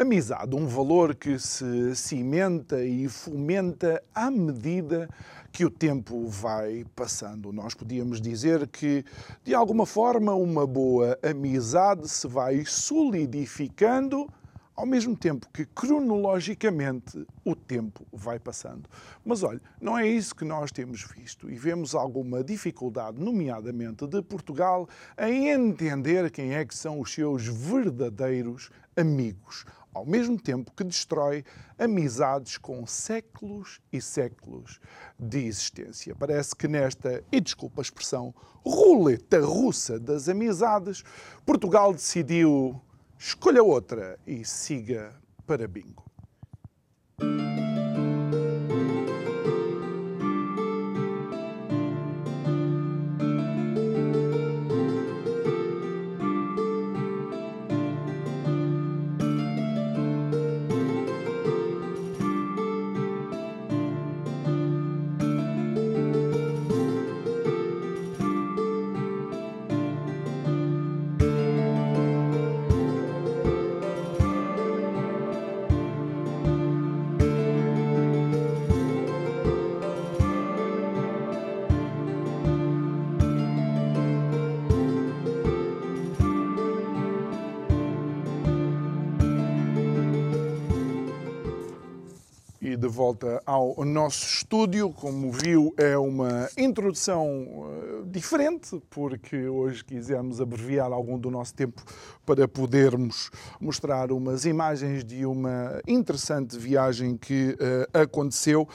Amizade, um valor que se cimenta e fomenta à medida que o tempo vai passando. Nós podíamos dizer que, de alguma forma, uma boa amizade se vai solidificando ao mesmo tempo que cronologicamente o tempo vai passando. Mas olha, não é isso que nós temos visto e vemos alguma dificuldade, nomeadamente de Portugal, em entender quem é que são os seus verdadeiros amigos ao mesmo tempo que destrói amizades com séculos e séculos de existência. Parece que nesta, e desculpa a expressão, roleta russa das amizades, Portugal decidiu escolha outra e siga para bingo. De volta ao nosso estúdio. Como viu, é uma introdução diferente, porque hoje quisemos abreviar algum do nosso tempo para podermos mostrar umas imagens de uma interessante viagem que uh, aconteceu. Uh,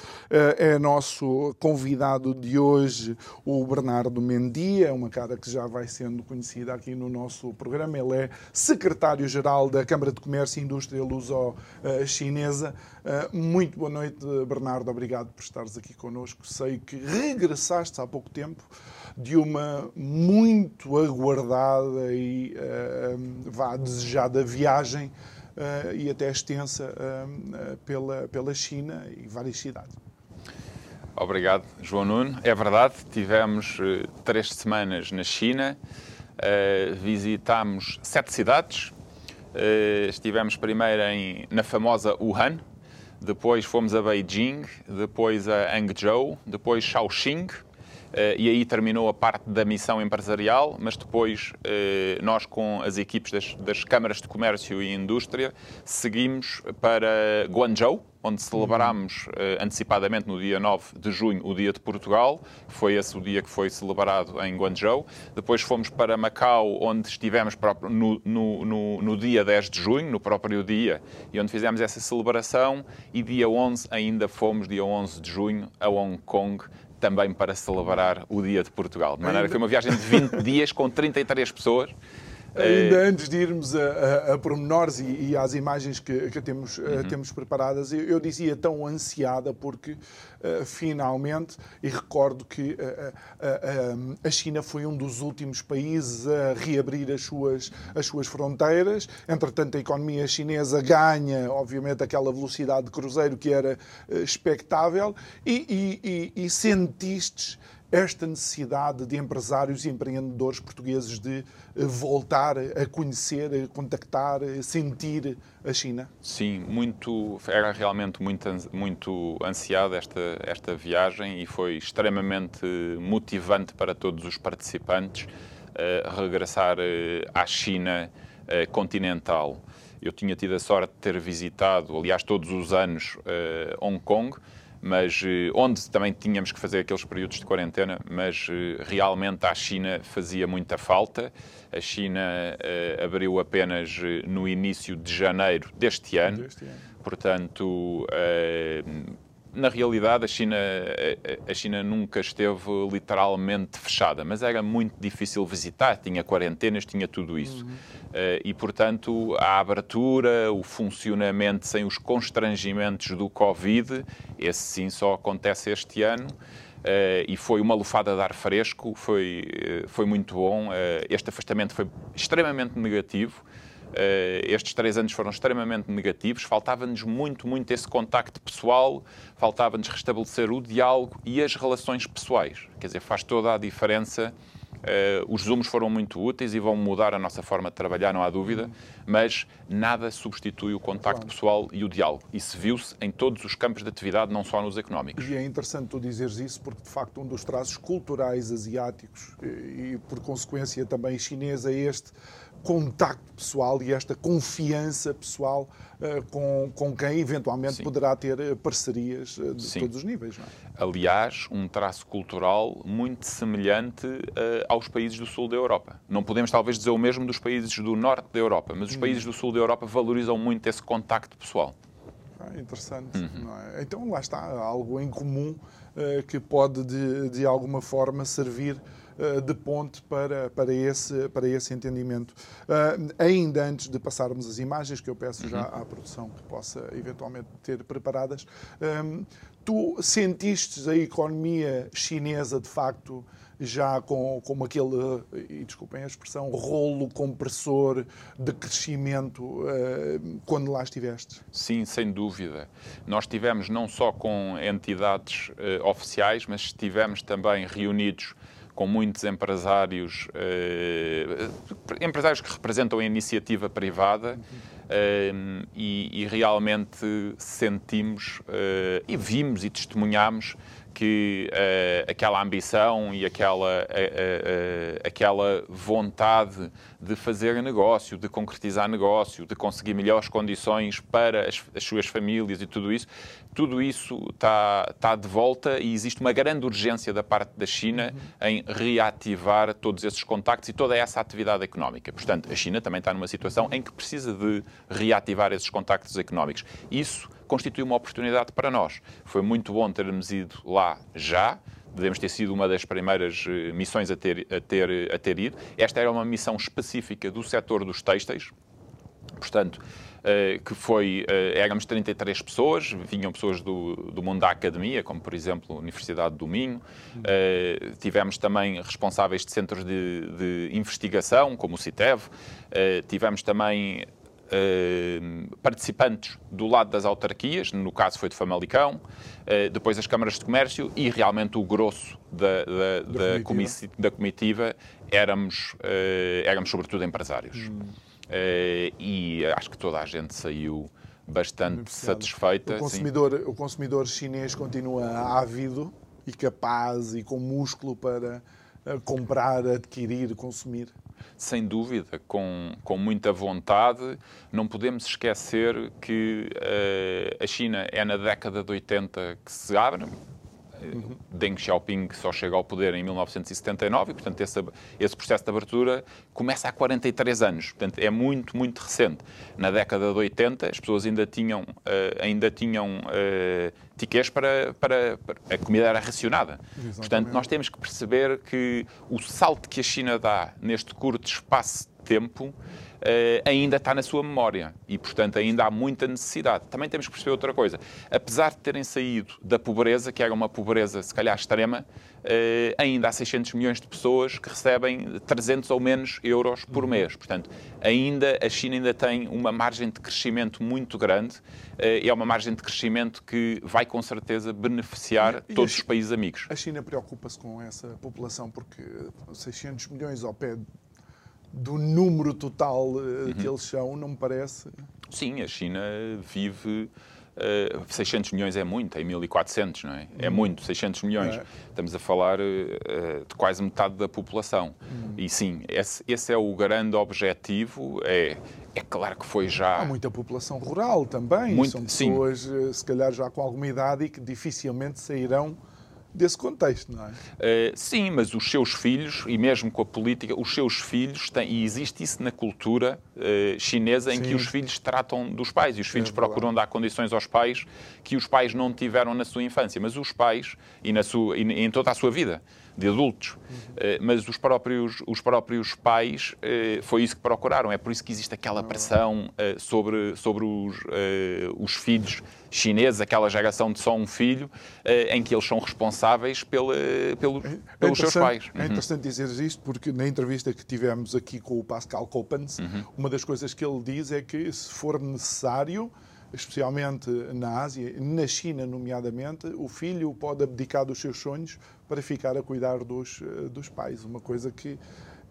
é nosso convidado de hoje, o Bernardo Mendia, uma cara que já vai sendo conhecida aqui no nosso programa. Ele é secretário-geral da Câmara de Comércio e Indústria Luso-Chinesa. Muito boa noite, Bernardo. Obrigado por estares aqui connosco. Sei que regressaste há pouco tempo de uma muito aguardada e uh, vá desejada viagem uh, e até extensa uh, pela, pela China e várias cidades. Obrigado, João Nuno. É verdade, tivemos três semanas na China, visitámos sete cidades. estivemos primeiro em, na famosa Wuhan, depois fomos a Beijing, depois a Hangzhou, depois Shaoxing, e aí terminou a parte da missão empresarial, mas depois uh, nós, com as equipes das, das, câmaras de comércio e indústria, seguimos para Guangzhou, onde celebramos uh, antecipadamente no dia 9 de junho o Dia de Portugal. Foi esse o dia que foi celebrado em Guangzhou. Depois fomos para Macau, onde estivemos no, no, no, no dia 10 de junho, no próprio dia, e onde fizemos essa celebração. E dia 11 ainda fomos, dia 11 de junho, a Hong Kong, também para celebrar o Dia de Portugal. De maneira que foi uma viagem de 20 dias com 33 pessoas. Ainda é... antes de irmos a, a, a pormenores e, e, às imagens que, que temos, eh, uhum. temos preparadas, eu, eu, dizia tão ansiada porque uh, finalmente, e recordo que uh, a China foi um dos últimos países a reabrir as suas, as suas fronteiras. Entretanto, a economia chinesa ganha, obviamente, aquela velocidade de cruzeiro que era uh, expectável e, e, e, e sentiste esta necessidade de empresários e empreendedores portugueses de eh, voltar a conhecer, a contactar, a sentir a China? Sim, muito, era realmente muito, muito ansiada esta, esta viagem e foi extremamente motivante para todos os participantes uh, regressar uh, à China uh, continental. Eu tinha tido a sorte de ter visitado, aliás, todos os anos, Hong Kong mas eh, onde também tínhamos que fazer aqueles períodos de quarentena, mas eh, realmente à China fazia muita falta. A China uh, abriu apenas no início de janeiro deste ano, deste ano. portanto, uh, na realidade, a China, a China nunca esteve literalmente fechada, mas era muito difícil visitar, tinha quarentenas, tinha tudo isso. Uhum. E, portanto, a abertura, o funcionamento sem os constrangimentos do Covid, esse sim só acontece este ano. Uh, e foi uma lufada de ar fresco, foi, uh, foi muito bom. Uh, este afastamento foi extremamente negativo. Estes três anos foram extremamente negativos. Faltava-nos muito, muito esse contacto pessoal, faltava-nos restabelecer o diálogo e as relações pessoais. Quer dizer, faz toda a diferença Uh, os Zooms foram muito úteis e vão mudar a nossa forma de trabalhar, não há dúvida, mas nada substitui o contacto pessoal e o diálogo. Isso viu-se em todos os campos de atividade, não só nos económicos. E é interessante tu dizeres isso, porque de facto um dos traços culturais asiáticos e, e por consequência também chinês é este contacto pessoal e esta confiança pessoal uh, com, com quem eventualmente Sim. poderá ter eh, parcerias uh, de Sim. todos os níveis. É? Aliás, um traço cultural muito semelhante uh, aos países do sul da Europa. Não podemos talvez dizer o mesmo dos países do norte da Europa, mas os hum. países do sul da Europa valorizam muito esse contacto pessoal. Ah, interessante. Uhum. É? Então lá está algo em comum que pode de, de alguma forma servir de ponte para, para, esse, para esse entendimento. Uh, ainda antes de passarmos as imagens, que eu peço já uhum. à produção que possa eventualmente ter preparadas, ehm, tu sentiste a economia chinesa de facto já com, com aquele, e desculpem a expressão, rolo compressor de crescimento uh, quando lá estiveste? Sim, sem dúvida. Nós estivemos não só com entidades uh, oficiais, mas estivemos também reunidos com muitos empresários, eh, empresários que representam a iniciativa privada eh, e, e, realmente sentimos eh, e vimos e testemunhamos que uh, aquela ambição e aquela, uh, uh, aquela vontade de fazer negócio, de concretizar negócio, de conseguir melhores condições para as, as suas famílias e tudo isso, tudo isso está, tá de volta e existe uma grande urgência da parte da China uhum. em reativar todos esses contactos e toda essa atividade económica. Portanto, a China também está numa situação em que precisa de reativar esses contactos económicos. Isso constitui uma oportunidade para nós. Foi muito bom termos ido lá já, devemos ter sido uma das primeiras eh, missões a ter, a ter, a ter ido. Esta era uma missão específica do setor dos têxteis, portanto, Uh, que foi, uh, éramos 33 pessoas, vinham pessoas do, do mundo da academia, como por exemplo a Universidade do Minho, tivemos também responsáveis de centros de, de investigação, como o CITEV, tivemos também participantes do lado das autarquias, no caso foi de Famalicão, uh, depois as câmaras de comércio e realmente o grosso da, da, da, da comitiva. comitiva éramos, uh, éramos sobretudo empresários. Hum. e acho que toda a gente saiu bastante satisfeita. O consumidor, o consumidor chinês continua ávido e capaz e com músculo para comprar, adquirir, consumir sem dúvida, com, com muita vontade. Não podemos esquecer que uh, a China é na década de 80 que se abre. Uhum. Deng Xiaoping só chega ao poder em 1979 e, portanto, esse, esse, processo de abertura começa há 43 anos. Portanto, é muito, muito recente. Na década de 80, as pessoas ainda tinham, uh, ainda tinham uh, tickets para, para, para, A comida era racionada. Exatamente. Portanto, nós temos que perceber que o salto que a China dá neste curto espaço tempo uh, ainda está na sua memória e, portanto, ainda há muita necessidade. Também temos que perceber outra coisa. Apesar de terem saído da pobreza, que era uma pobreza se calhar extrema, uh, ainda há 600 milhões de pessoas que recebem 300 ou menos euros por uhum. mês. Portanto, ainda a China ainda tem uma margem de crescimento muito grande uh, é uma margem de crescimento que vai com certeza beneficiar e, todos os países amigos. A China preocupa-se com essa população porque 600 milhões ao pé do número total uh, uhum. que eles são, não me parece. Sim, a China vive. Uh, eh, 600 milhões é muito, é 1400, não é? É uhum. muito, 600 milhões. É. Estamos a falar uh, de quase metade da população. Uhum. E sim, esse, esse, é o grande objetivo. É, é claro que foi já. Há muita população rural também. Muito, São pessoas, sim. se calhar, já com alguma idade e que dificilmente sairão desse contexto, não é? Uh, sim, mas os seus filhos, e mesmo com a política, os seus filhos têm, e existe isso na cultura uh, chinesa, em sim. que os filhos tratam dos pais, e os filhos é procuram dar condições aos pais que os pais não tiveram na sua infância, mas os pais, e, na sua, e em toda a sua vida, de adultos. Uhum. Mas os próprios, os próprios pais foi isso que procuraram. É por isso que existe aquela pressão sobre, sobre os, os filhos chineses, aquela geração de só um filho, em que eles são responsáveis pela, pelo, é pelos seus pais. É uhum. interessante dizer isto porque na entrevista que tivemos aqui com o Pascal Coppens, uhum. uma das coisas que ele diz é que se for necessário especialmente na Ásia, na China, nomeadamente, o filho pode abdicar dos seus sonhos para ficar a cuidar dos, eh, dos pais. Uma coisa que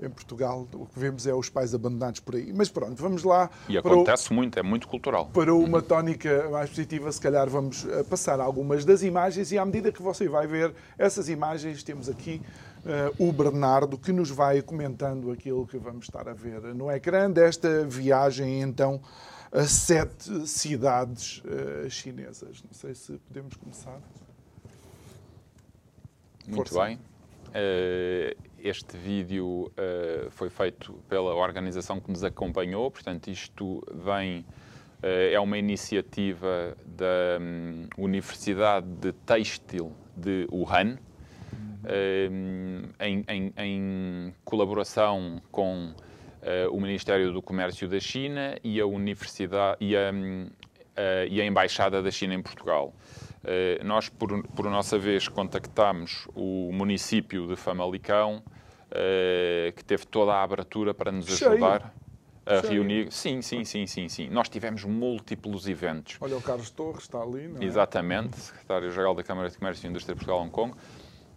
em Portugal o que vemos é os pais abandonados por aí. Mas pronto, vamos lá. E acontece o, muito, é muito cultural. Para uma uhum. tónica mais positiva, se calhar vamos eh, passar algumas das imagens e à medida que você vai ver essas imagens, temos aqui uh, o Bernardo que nos vai comentando aquilo que vamos estar a ver no ecrã desta viagem então a sete cidades uh, chinesas. Não sei se podemos começar. Muito Força. bem. Uh, este vídeo uh, foi feito pela organização que nos acompanhou, portanto, isto vem. é uma iniciativa da um, Universidade de Têxtil de Wuhan, um, em, em, em colaboração com o Ministério do Comércio da China e a Universidade e a, uh, e a Embaixada da China em Portugal. Uh, nós, por, por nossa vez, contactámos o município de Famalicão, que teve toda a abertura para nos ajudar a reunir. Sim, sim, sim, sim, sim. Nós tivemos múltiplos eventos. Olha, o Carlos Torres está ali, não é? Exatamente, secretário-geral da Câmara de Comércio e Indústria de Portugal Hong Kong.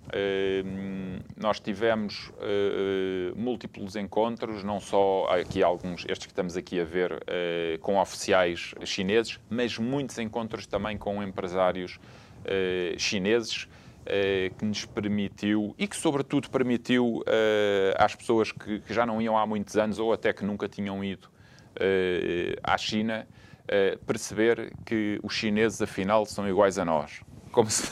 Uh, nós tivemos uh, múltiplos encontros, não só aqui alguns, estes que estamos aqui a ver, uh, com oficiais chineses, mas muitos encontros também com empresários chineses, que nos permitiu, e que sobretudo permitiu às pessoas que, já não iam há muitos anos ou até que nunca tinham ido à China, perceber que os chineses afinal são iguais a nós como se,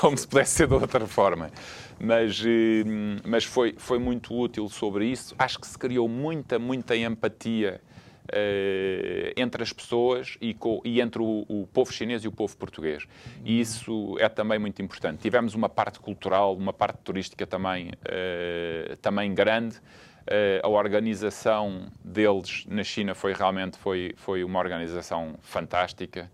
como se pudesse ser de outra forma. Mas, eh, mas foi, foi muito útil sobre isso. Acho que se criou muita, muita empatia uh, entre as pessoas e, com, e entre o, o, povo chinês e o povo português. E isso é também muito importante. Tivemos uma parte cultural, uma parte turística também, uh, também grande. Uh, a organização deles na China foi realmente foi, foi uma organização fantástica.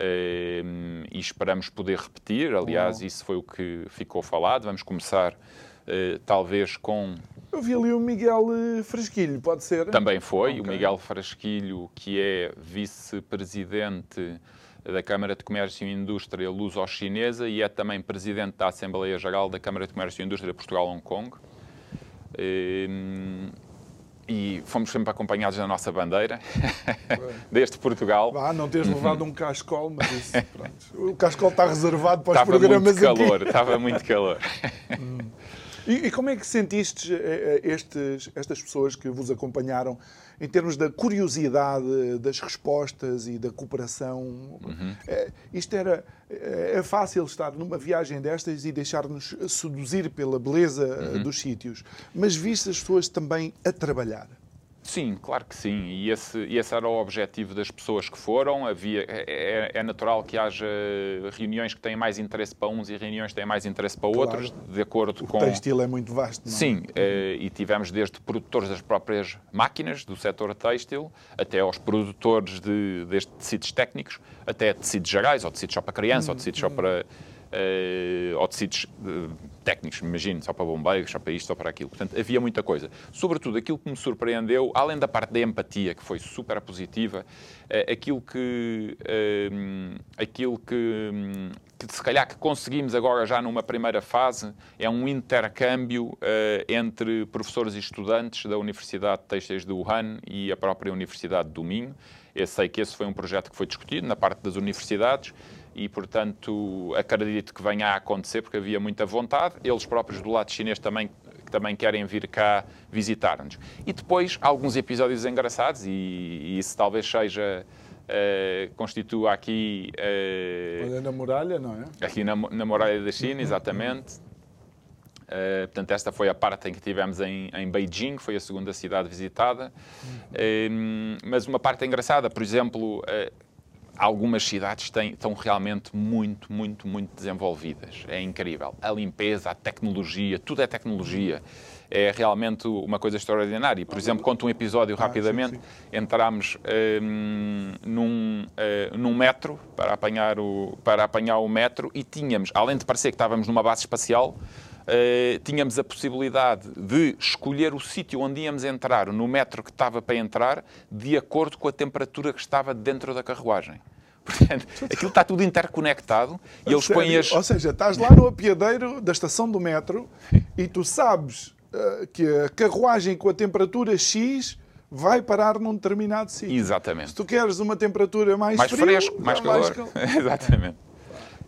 Ehm, e esperamos poder repetir. Aliás, isso foi o que ficou falado. Vamos começar, eh, talvez, com. Eu vi ali o Miguel eh, Frasquilho, pode ser? Também foi. Okay. O Miguel Frasquilho, que é vice-presidente da Câmara de Comércio e Indústria Luso-Chinesa e é também presidente da Assembleia Geral da Câmara de Comércio e Indústria Portugal-Hong Kong. E fomos sempre acompanhados na nossa bandeira, desde Portugal. Ah, não teres levado um cascol, mas isso, pronto. O cascol está reservado para os estava programas muito calor, aqui. Estava muito calor. Hum. E, e, como é que sentiste eh, eh, estes, estas pessoas que vos acompanharam em termos da curiosidade, das respostas e da cooperação? Uhum. É, isto era é fácil estar numa viagem destas e deixar-nos seduzir pela beleza uhum. dos sítios, mas viste as pessoas também a trabalhar. Sim, claro que sim. E esse, esse era o objetivo das pessoas que foram. Havia, é, é, é natural que haja reuniões que têm mais interesse para uns e reuniões que têm mais interesse para claro. outros, de acordo o com. O textil é muito vasto, não é? Sim, eh, e tivemos desde produtores das próprias máquinas do setor têxtil, até aos produtores de, desde tecidos técnicos, até tecidos gerais, ou tecidos só para criança, hum, ou tecidos hum. só para uh, ou tecidos uh, técnicos, imagino, só para bombeiros, só para isto, só para aquilo. Portanto, havia muita coisa. Sobretudo, aquilo que me surpreendeu, além da parte da empatia, que foi super positiva, uh, aquilo que, aquilo que, se calhar, que conseguimos agora já numa primeira fase, é um intercâmbio entre professores e estudantes da Universidade de Teixeira de Wuhan e a própria Universidade do Minho. Eu sei que esse foi um projeto que foi discutido na parte das universidades e, portanto, acredito que venha a acontecer porque havia muita vontade. Eles próprios do lado chinês também também querem vir cá visitar-nos. E depois alguns episódios engraçados, e, e isso talvez seja uh, constitua aqui. Uh, na muralha, não é? Aqui na, na muralha da China, exatamente. Uh, portanto, esta foi a parte em que tivemos em, em Beijing, foi a segunda cidade visitada. Uh, mas uma parte engraçada, por exemplo, algumas cidades têm, estão realmente muito, muito, muito desenvolvidas. É incrível. A limpeza, a tecnologia, tudo é tecnologia. É realmente uma coisa extraordinária. E, por exemplo, conto um episódio ah, rapidamente. Entramos um, num, uh, num metro para apanhar, o, para apanhar o metro e tínhamos, além de parecer que estávamos numa base espacial, Uh, tínhamos a possibilidade de escolher o sítio onde íamos entrar, no metro que estava para entrar, de acordo com a temperatura que estava dentro da carruagem. Portanto, aquilo está tudo interconectado e eles põem as... Ou seja, estás lá no apiadeiro da estação do metro e tu sabes uh, que a carruagem com a temperatura X vai parar num determinado sítio. Exatamente. Se tu queres uma temperatura mais, mais frio, fresco, mais calor. Mais calor. Exatamente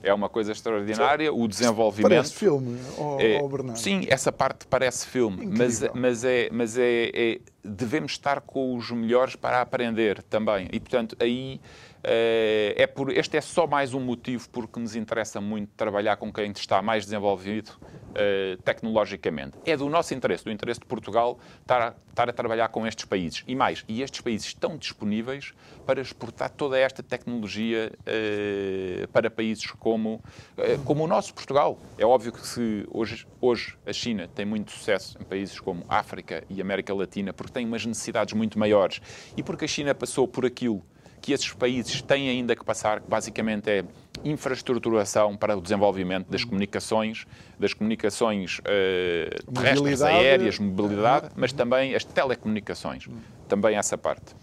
é uma coisa extraordinária. O desenvolvimento. Parece filme, oh, é, oh Bernardo. Sim, essa parte parece filme, mas, mas, é, mas é, é, devemos estar com os melhores para aprender também. E, portanto, aí é por, este é só mais um motivo porque nos interessa muito trabalhar com quem está mais desenvolvido uh, tecnologicamente. É do nosso interesse, do interesse de Portugal, estar a, estar a trabalhar com estes países. E mais, e estes países estão disponíveis para exportar toda esta tecnologia uh, para países como, uh, como o nosso Portugal. É óbvio que se hoje, hoje a China tem muito sucesso em países como África e América Latina porque tem umas necessidades muito maiores e porque a China passou por aquilo que esses países têm ainda que passar, que basicamente é infraestruturação para o desenvolvimento das comunicações, das comunicações uh, terrestres, aéreas, mobilidade, mas também as telecomunicações, também essa parte.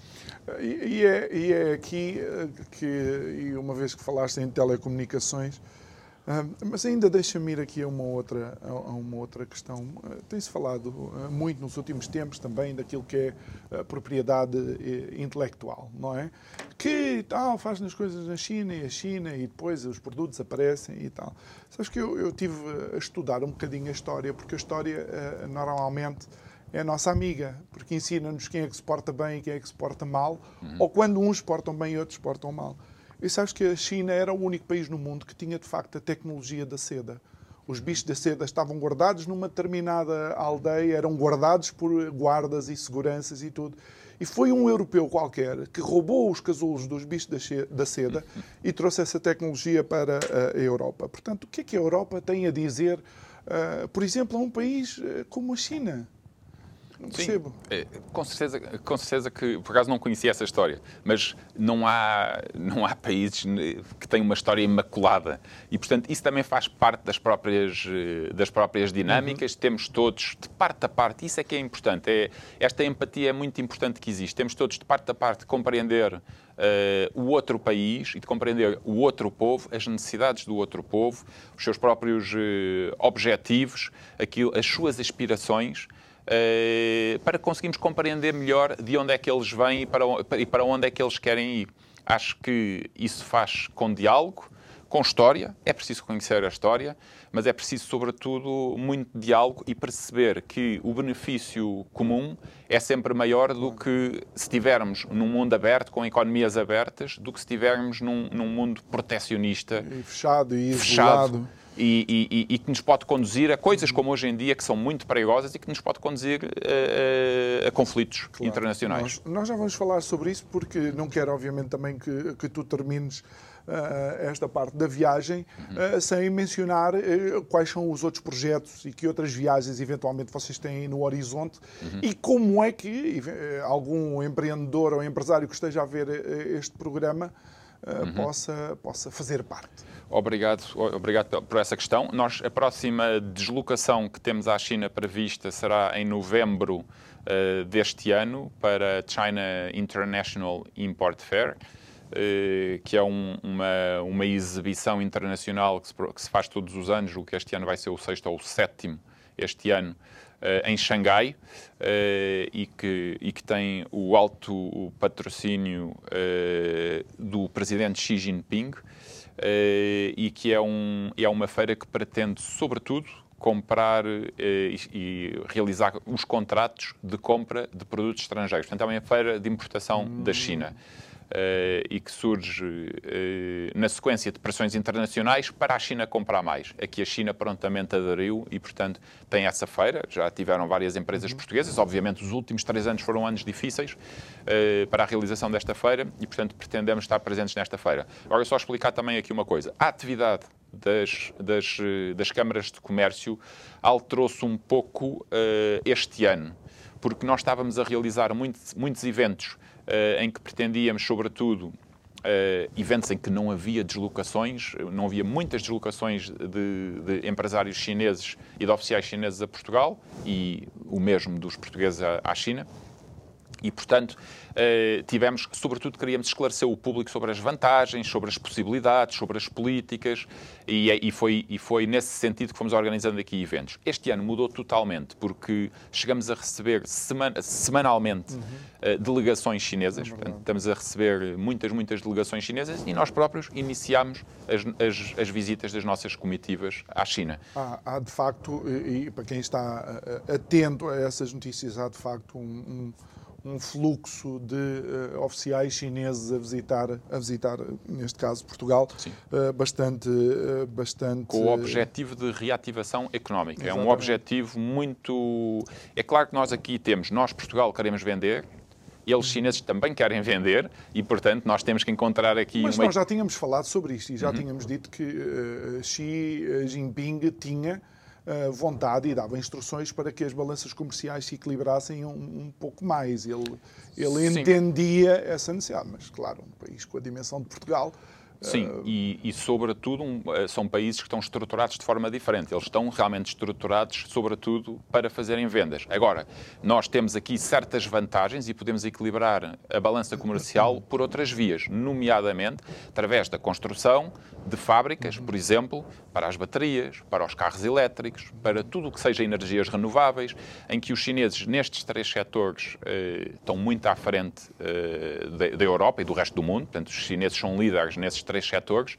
E, e, é, e é aqui eh, que, e uma vez que falaste em telecomunicações, mas ainda deixa-me ir aqui a uma outra, a uma outra questão. Ah, tem-se falado ah, muito nos últimos tempos também daquilo que é a propriedade eh, intelectual, não é? Que tal, faz nas coisas na China e a China e depois os produtos aparecem e tal. Sabes que eu, eu tive a estudar um bocadinho a história, porque a história normalmente é a nossa amiga, porque ensina-nos quem é que se porta bem e quem é que se porta mal, uhum. ou quando uns portam bem e outros portam mal. E sabes que a China era o único país no mundo que tinha de facto a tecnologia da seda. Os bichos da seda estavam guardados numa determinada aldeia, eram guardados por guardas e seguranças e tudo. E foi um europeu qualquer que roubou os casulos dos bichos da seda e trouxe essa tecnologia para a Europa. Portanto, o que é que a Europa tem a dizer, uh, por exemplo, a um país uh, como a China? Não percebo. Sim, é, com, certeza, com certeza que, por acaso não conhecia essa história, mas não há, não há países que têm uma história imaculada. E, portanto, isso também faz parte das próprias, eh, das próprias dinâmicas. Uhum. Temos todos, de parte a parte, isso é que é importante. É, esta empatia é muito importante que existe. Temos todos, de parte a parte, compreender Uh, o outro país e de compreender o outro povo, as necessidades do outro povo, os seus próprios uh, objetivos, aquilo, as suas aspirações para conseguirmos compreender melhor de onde é que eles vêm e para, e para onde é que eles querem ir. Acho que isso faz com diálogo, com história, é preciso conhecer a história, mas é preciso, sobretudo, muito diálogo e perceber que o benefício comum é sempre maior do que se estivermos num mundo aberto, com economias abertas, do que se estivermos num, num mundo protecionista. E fechado e fechado. E, e, e, que nos pode conduzir a coisas como hoje em dia que são muito perigosas e que nos pode conduzir a, a, a conflitos claro. internacionais. Nós, nós, já vamos falar sobre isso porque não quero, obviamente, também que, que tu termines uh, esta parte da viagem uhum. uh, sem mencionar uh, quais são os outros projetos e que outras viagens eventualmente vocês têm no horizonte uhum. e como é que algum empreendedor ou empresário que esteja a ver este programa uhum. possa, possa fazer parte. Obrigado, obrigado por essa questão. Nós, a próxima deslocação que temos à China prevista será em novembro uh, deste ano para a China International Import Fair, uh, que é um, uma, uma exibição internacional que se, que se, faz todos os anos, o que este ano vai ser o sexto ou o sétimo este ano, em Xangai, e, que, e que tem o alto patrocínio do presidente Xi Jinping. Eh, e que é, um, é uma feira que pretende, sobretudo, comprar eh, e, realizar os contratos de compra de produtos estrangeiros. Portanto, é uma feira de importação hum. da China. E que surge na sequência de pressões internacionais para a China comprar mais. Aqui a China prontamente aderiu e, portanto, tem essa feira. Já tiveram várias empresas uhum. portuguesas. Obviamente, os últimos três anos foram anos difíceis para a realização desta feira e, portanto, pretendemos estar presentes nesta feira. Agora, só explicar também aqui uma coisa. A atividade das, das, das câmaras de comércio alterou-se um pouco uh, este ano, porque nós estávamos a realizar muito, muitos eventos em que pretendíamos, sobretudo, uh, eventos em que não havia deslocações, não havia muitas deslocações de, de, empresários chineses e de oficiais chineses a Portugal e o mesmo dos portugueses à, à China. E, portanto, eh, tivemos, sobretudo, queríamos esclarecer o público sobre as vantagens, sobre as possibilidades, sobre as políticas, e, e, foi, e foi nesse sentido que fomos organizando aqui eventos. Este ano mudou totalmente, porque chegamos a receber semana, semanalmente uhum. delegações chinesas, é portanto, estamos a receber muitas, muitas delegações chinesas, e nós próprios iniciámos as, as, as visitas das nossas comitivas à China. Há, há de facto, e, e, para quem está atento a essas notícias, há de facto um, um um fluxo de uh, oficiais chineses a visitar, a visitar, neste caso, Portugal, uh, bastante, uh, bastante... Com o objetivo de reativação económica. Exatamente. É um objetivo muito... É claro que nós aqui temos, nós, Portugal, queremos vender, eles chineses também querem vender e, portanto, nós temos que encontrar aqui... Mas uma... nós já tínhamos falado sobre isto e já uhum. tínhamos dito que Xi Jinping tinha vontade e dava instruções para que as balanças comerciais se equilibrassem um, um pouco mais. Ele, ele entendia essa necessidade, mas, claro, um país com a dimensão de Portugal Sim, uh... e, e, sobretudo um, eh, são países que estão estruturados de forma diferente. Eles estão realmente estruturados, sobretudo, para fazerem vendas. Agora, nós temos aqui certas vantagens e podemos equilibrar a balança comercial por outras vias, nomeadamente através da construção de fábricas, por exemplo, para as baterias, para os carros elétricos, para tudo o que seja energias renováveis, em que os chineses, nestes três setores, eh, estão muito à frente eh, da Europa e do resto do mundo. Portanto, os chineses são líderes nesses três setores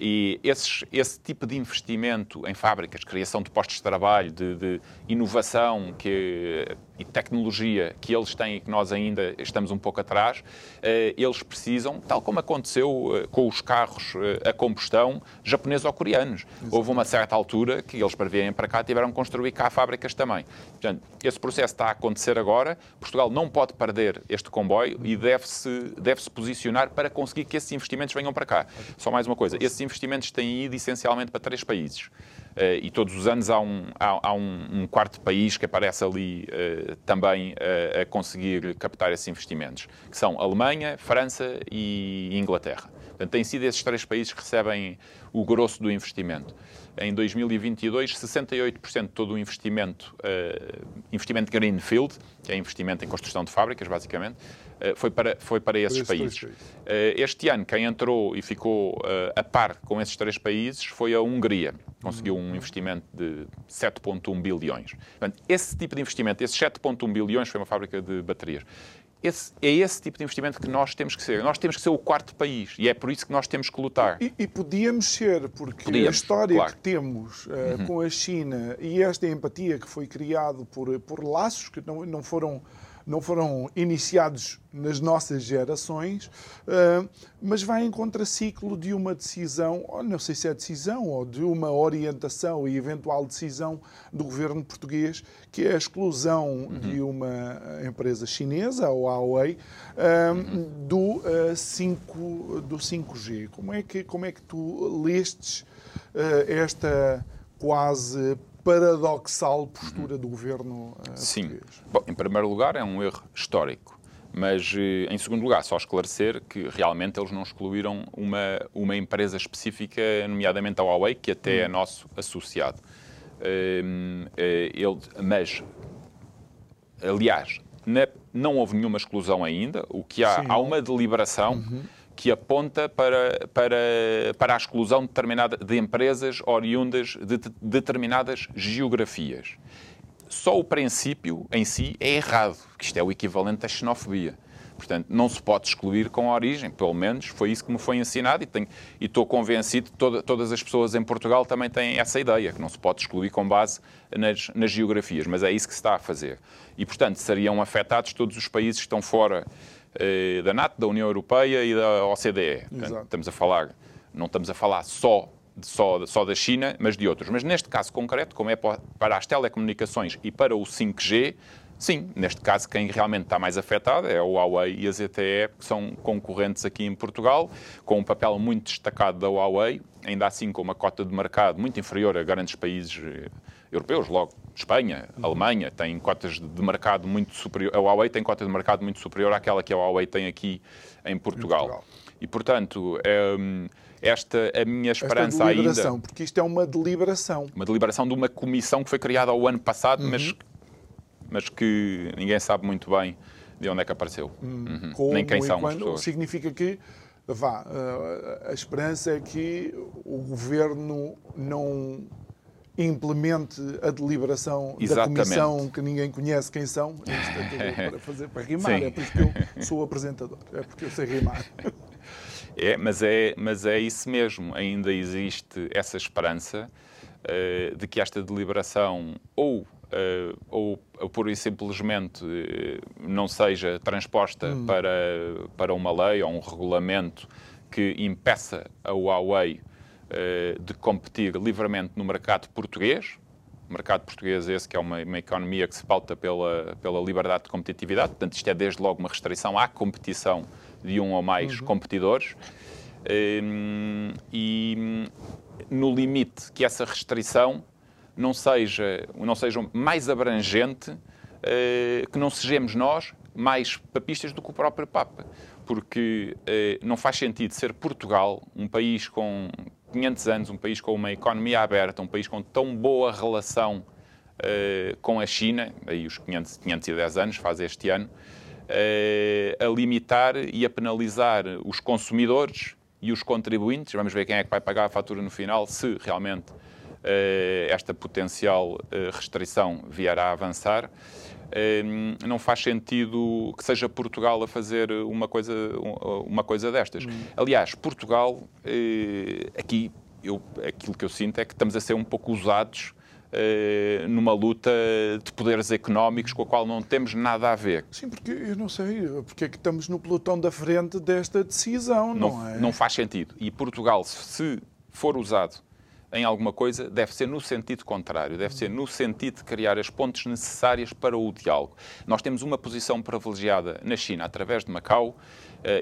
e esses, esse tipo de investimento em fábricas, criação de postos de trabalho, de, de inovação que, e tecnologia que eles têm e que nós ainda estamos um pouco atrás, eh, eles precisam, tal como aconteceu eh, com os carros eh, a combustão japoneses ou coreanos. Exato. Houve uma certa altura que eles, para virem para cá, tiveram que construir cá fábricas também. Portanto, esse processo está a acontecer agora. Portugal não pode perder este comboio e deve-se deve -se posicionar para conseguir que esses investimentos venham para cá. Só mais uma coisa, esses investimentos têm ido essencialmente para três países. Uh, e todos os anos há um, há, há um, um quarto país que aparece ali uh, também uh, a conseguir captar esses investimentos, que são Alemanha, França e Inglaterra. Portanto, têm sido esses três países que recebem o grosso do investimento. Em 2022, 68% de todo o investimento, investimento Greenfield, que é investimento em construção de fábricas, basicamente, eh, foi para, foi para esses países. Eh, este ano, quem entrou e ficou a par com esses três países foi a Hungria. Conseguiu um investimento de 7,1 bilhões. Portanto, esse tipo de investimento, esses 7,1 bilhões, foi uma fábrica de baterias. Esse, é esse tipo de investimento que nós temos que ser. Nós temos que ser o quarto país e é por isso que nós temos que lutar. E, e podíamos ser, porque podíamos, a história que temos uh, uhum. com a China e esta empatia que foi criado por, por laços que não, não foram não foram iniciados nas nossas gerações, eh, mas vai em contraciclo de uma decisão, ou não sei se é decisão, ou de uma orientação e eventual decisão do governo português, que é a exclusão uhum. de uma empresa chinesa, a Huawei, uhum. do, 5, do 5G. Como é que, como é que tu lestes eh, esta quase paradoxal postura uhum. do governo uh, Sim. Português. Bom, em primeiro lugar, é um erro histórico. Mas, eh, em segundo lugar, só esclarecer que realmente eles não excluíram uma, uma empresa específica, nomeadamente a Huawei, que até é uhum. nosso associado. Uh, uh, ele, mas, aliás, não houve nenhuma exclusão ainda. O que há, Sim. há uma deliberação. Uhum que aponta para, para, para a exclusão determinada de empresas oriundas de, de determinadas geografias. Só o princípio em si é errado, que isto é o equivalente à xenofobia. Portanto, não se pode excluir com a origem, pelo menos foi isso que me foi ensinado e, tenho, e estou convencido que toda, todas as pessoas em Portugal também têm essa ideia, que não se pode excluir com base nas, nas geografias, mas é isso que se está a fazer. E, portanto, seriam afetados todos os países que estão fora da NATO, da União Europeia e da OCDE. Portanto, estamos a falar, não estamos a falar só, só, só da China, mas de outros. Mas neste caso concreto, como é para as telecomunicações e para o 5G, Sim, neste caso quem realmente está mais afetado é o Huawei e a ZTE, que são concorrentes aqui em Portugal, com um papel muito destacado da Huawei, ainda assim com uma cota de mercado muito inferior a grandes países eh, europeus, logo Espanha, uhum. Alemanha, têm cotas de mercado muito superior, a Huawei tem cota de mercado muito superior àquela que a Huawei tem aqui em Portugal. Portugal. E, portanto, é, esta a minha esperança esta deliberação, ainda... porque isto é uma deliberação. Uma deliberação de uma comissão que foi criada ao ano passado, uhum. mas mas que ninguém sabe muito bem de onde é que apareceu. Hum, uhum. Nem quem são as pessoas. Significa que, vá, eh, a esperança é que o governo não implemente a deliberação Exatamente. da comissão que ninguém conhece quem são. Isto é para fazer para rimar, Sim. é por isso que eu sou apresentador, é porque eu sei rimar. É, mas é, mas é isso mesmo. Ainda existe essa esperança uh, de que esta deliberação ou Uh, ou, ou pura e simplesmente uh, não seja transposta hum. para, para uma lei ou um regulamento que impeça a Huawei de competir livremente no mercado português. O mercado português esse que é uma, uma, economia que se pauta pela, pela liberdade de competitividade, portanto isto é desde logo uma restrição à competição de um ou mais uhum. competidores. e no limite que essa restrição não seja, não seja mais abrangente, eh, que não sejamos nós mais papistas do que o próprio Papa. Porque eh, não faz sentido ser Portugal, um país com 500 anos, um país com uma economia aberta, um país com tão boa relação eh, com a China, aí os 500, 510 anos, faz este ano, a limitar e a penalizar os consumidores e os contribuintes. Vamos ver quem é que vai pagar a fatura no final, se realmente eh, esta potencial restrição vier a avançar, não faz sentido que seja Portugal a fazer uma coisa, uma coisa destas. Hum. Aliás, Portugal, aqui, eu, aquilo que eu sinto é que estamos a ser um pouco usados numa luta de poderes económicos com a qual não temos nada a ver. Sim, porque eu não sei porque é que estamos no pelotão da frente desta decisão, não, não é? Não faz sentido. E Portugal, se for usado em alguma coisa deve ser no sentido contrário, deve ser no sentido de criar as pontes necessárias para o diálogo. Nós temos uma posição privilegiada na China através de Macau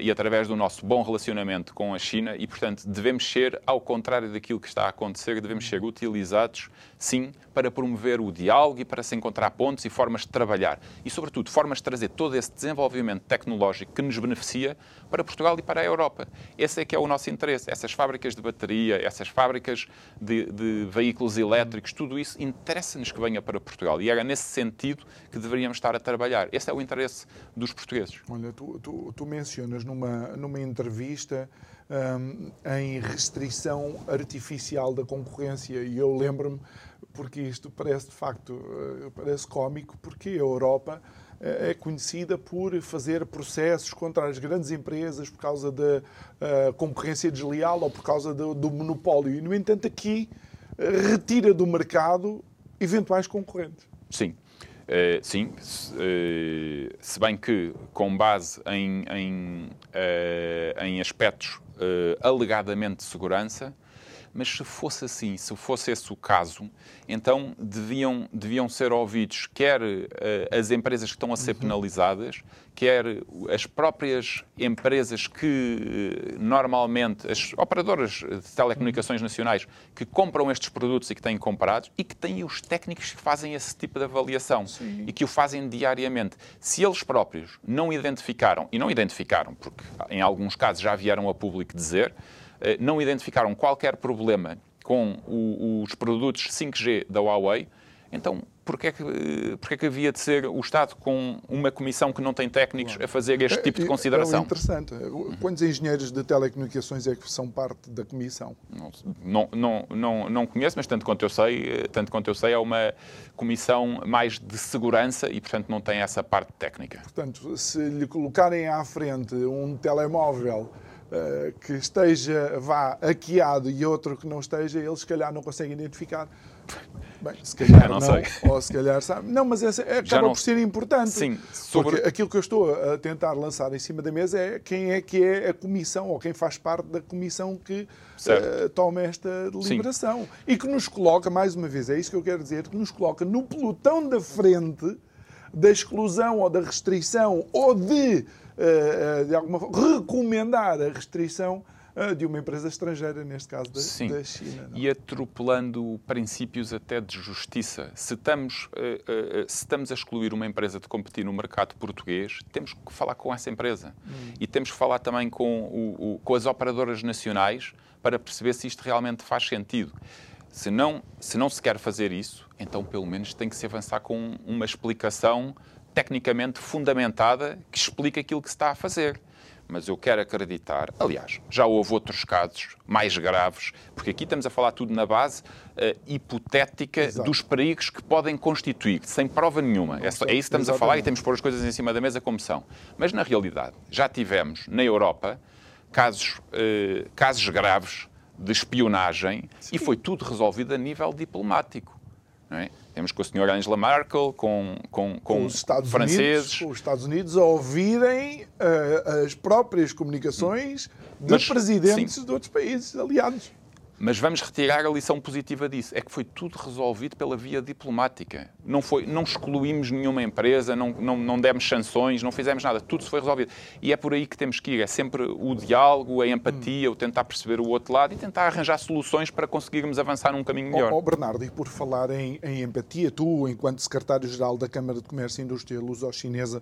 e através do nosso bom relacionamento com a China e, portanto, devemos ser, ao contrário daquilo que está a acontecer, devemos ser utilizados, sim, para promover o diálogo e para se encontrar pontos e formas de trabalhar. E, sobretudo, formas de trazer todo esse desenvolvimento tecnológico que nos beneficia para Portugal e para a Europa. Esse é que é o nosso interesse. Essas fábricas de bateria, essas fábricas de, de veículos elétricos, tudo isso interessa-nos que venha para Portugal. E era nesse sentido que deveríamos estar a trabalhar. Esse é o interesse dos portugueses. Olha, tu, tu, tu mencionas numa, numa entrevista um, em restrição artificial da concorrência e eu lembro-me, porque isto parece de facto, eh, parece cómico, porque a Europa é conhecida por fazer processos contra as grandes empresas por causa da uh, concorrência desleal ou por causa do, do, monopólio. E, no entanto, aqui eh, retira do mercado eventuais concorrentes. Sim. Uh, sim, se, uh, se bem que com base em, em, em aspectos alegadamente de segurança, mas se fosse assim, se fosse esse o caso, então deviam, deviam ser ouvidos quer uh, as empresas que estão a ser uhum. penalizadas, quer as próprias empresas que uh, normalmente, as operadoras de telecomunicações uhum. nacionais que compram estes produtos e que têm comprados e que têm os técnicos que fazem esse tipo de avaliação Sim. e que o fazem diariamente. Se eles próprios não identificaram, e não identificaram, porque em alguns casos já vieram a público dizer, eh, não identificaram qualquer problema com o, os produtos 5G da Huawei, então porquê é, que, eh, porquê é que havia de ser o Estado com uma comissão que não tem técnicos a fazer este tipo de é, consideração? É, é interessante. Quantos engenheiros de telecomunicações é que são parte da comissão? Não, não, não, não conheço, mas tanto quanto eu sei, eh, tanto quanto eu sei, é uma comissão mais de segurança e, portanto, não tem essa parte técnica. Portanto, se lhe colocarem à frente um telemóvel que esteja vá hackeado e outro que não esteja, eles se calhar não conseguem identificar Bem, se calhar não não, sei. ou se calhar sabe. Não, mas essa acaba não- por ser importante. Sim, sobre- Porque aquilo que eu estou a tentar lançar em cima da mesa é quem é que é a comissão ou quem faz parte da comissão que eh, toma esta deliberação. E que nos coloca, mais uma vez, é isso que eu quero dizer, que nos coloca no pelotão da frente da exclusão ou da restrição ou de, eh, eh, de alguma forma, recomendar a restrição eh, de uma empresa estrangeira, neste caso da, Sim. da China. não é? E atropelando princípios até de justiça. Se estamos, se estamos a excluir uma empresa de competir no mercado português, temos que falar com essa empresa. E temos que falar também com, o- o- com as operadoras nacionais para perceber se isto realmente faz sentido. Se não, se não se quer fazer isso, então pelo menos tem que se avançar com uma explicação tecnicamente fundamentada que explique aquilo que se está a fazer. Mas eu quero acreditar, aliás, já houve outros casos mais graves, porque aqui estamos a falar tudo na base eh, hipotética Exato. dos perigos que podem constituir, sem prova nenhuma. É, só- é isso que estamos a falar e Exatamente. temos que pôr as coisas em cima da mesa como são. Mas na realidade, já tivemos na Europa casos, eh, casos graves de espionagem e foi tudo resolvido a nível diplomático. é? Temos com a senhora Angela Merkel, com, com, com, com os Estados franceses. Unidos, com os Estados Unidos a ouvirem eh, as próprias comunicações de Mas, presidentes sim. de outros países aliados. Mas vamos retirar a lição positiva disso. É que foi tudo resolvido pela via diplomática. Não, foi, não excluímos nenhuma empresa, não, não, não demos sanções, não fizemos nada. Tudo se foi resolvido. E é por aí que temos que ir. É sempre o diálogo, a empatia, o tentar perceber o outro lado e tentar arranjar soluções para conseguirmos avançar num caminho melhor. Ó ó, Bernardo, e por falar em, em empatia, tu, enquanto secretário-geral da Câmara de Comércio e Indústria Luso-Chinesa,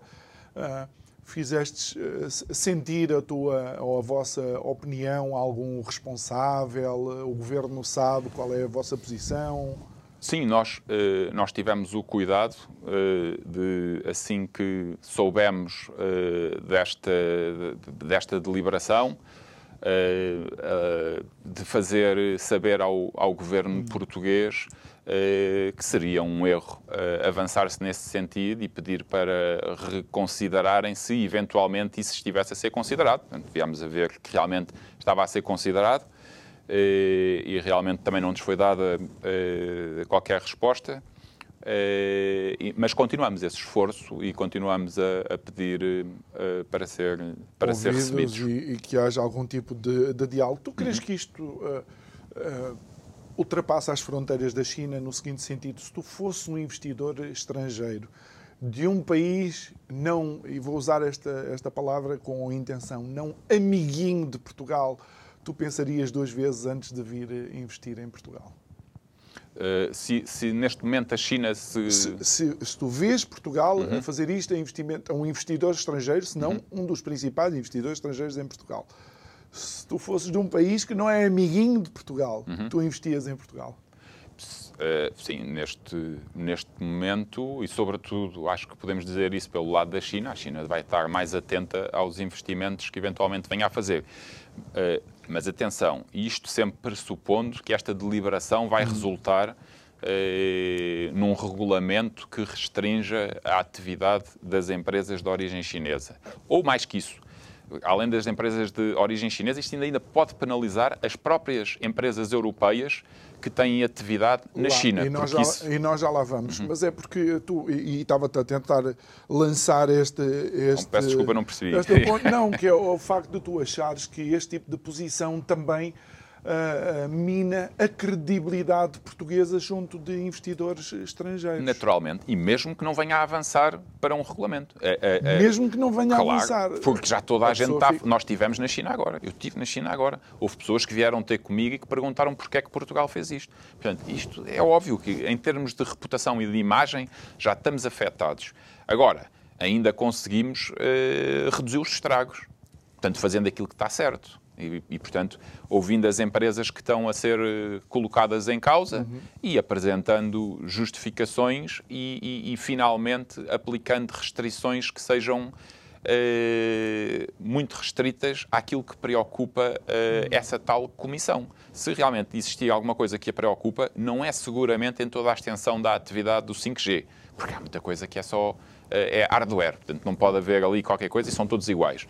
ah, fizestes se- sentir a tua ou a vossa opinião a algum responsável? O governo sabe qual é a vossa posição? Sim, nós, eh, nós tivemos o cuidado eh, de, assim que soubemos eh, desta, de- desta deliberação, eh, eh, de fazer saber ao, ao governo português eh, que seria um erro eh, avançar-se nesse sentido e pedir para reconsiderarem se eventualmente isso estivesse a ser considerado. Portanto, viemos a ver que realmente estava a ser considerado eh, e realmente também não nos foi dada eh, qualquer resposta. Eh, mas continuamos esse esforço e continuamos a, pedir eh, para ser, para ser recebidos. e, que haja algum tipo de, de diálogo. Tu Uhum. crees que isto uh, uh, ultrapassa as fronteiras da China no seguinte sentido? Se tu fosse um investidor estrangeiro de um país não, e vou usar esta, esta palavra com intenção, não amiguinho de Portugal, tu pensarias duas vezes antes de vir eh, investir em Portugal? Eh, se, se neste momento a China se. Se, se- se tu vês Portugal Uhum. a fazer isto a, investimento, a um investidor estrangeiro, se não um dos principais investidores estrangeiros em Portugal, se tu fosses de um país que não é amiguinho de Portugal, Uhum. tu investias em Portugal. Eh, sim, neste, neste momento, e sobretudo acho que podemos dizer isso pelo lado da China, a China vai estar mais atenta aos investimentos que eventualmente venha a fazer. Eh, mas atenção, isto sempre pressupondo que esta deliberação vai resultar eh, num regulamento que restrinja a atividade das empresas de origem chinesa. Ou mais que isso, além das empresas de origem chinesa, isto ainda pode penalizar as próprias empresas europeias que têm atividade na Lá, China. E nós, já, isso- Uhum. e nós já lá vamos. Mas é porque tu, e e estava-te a tentar lançar este. este peço desculpa, não percebi. este não, que é o facto de tu achares que este tipo de posição também mina a credibilidade portuguesa junto de investidores estrangeiros. Naturalmente, e mesmo que não venha a avançar para um regulamento. É- é- é- Mesmo que não venha a Claro, avançar. porque já toda a, a gente está. fica- Nós estivemos na China agora. Eu estive na China agora. Houve pessoas que vieram ter comigo e que perguntaram porque é que Portugal fez isto. Portanto, isto é óbvio que, em termos de reputação e de imagem, já estamos afetados. Agora, ainda conseguimos eh, reduzir os estragos. Portanto, fazendo aquilo que está certo. E, e, portanto, ouvindo as empresas que estão a ser eh, colocadas em causa e apresentando justificações e, e- e, finalmente, aplicando restrições que sejam eh, muito restritas àquilo que preocupa eh, essa tal comissão. Se realmente existir alguma coisa que a preocupa, não é seguramente em toda a extensão da atividade do 5G, porque há muita coisa que é só é hardware, portanto não pode haver ali qualquer coisa e são todos iguais.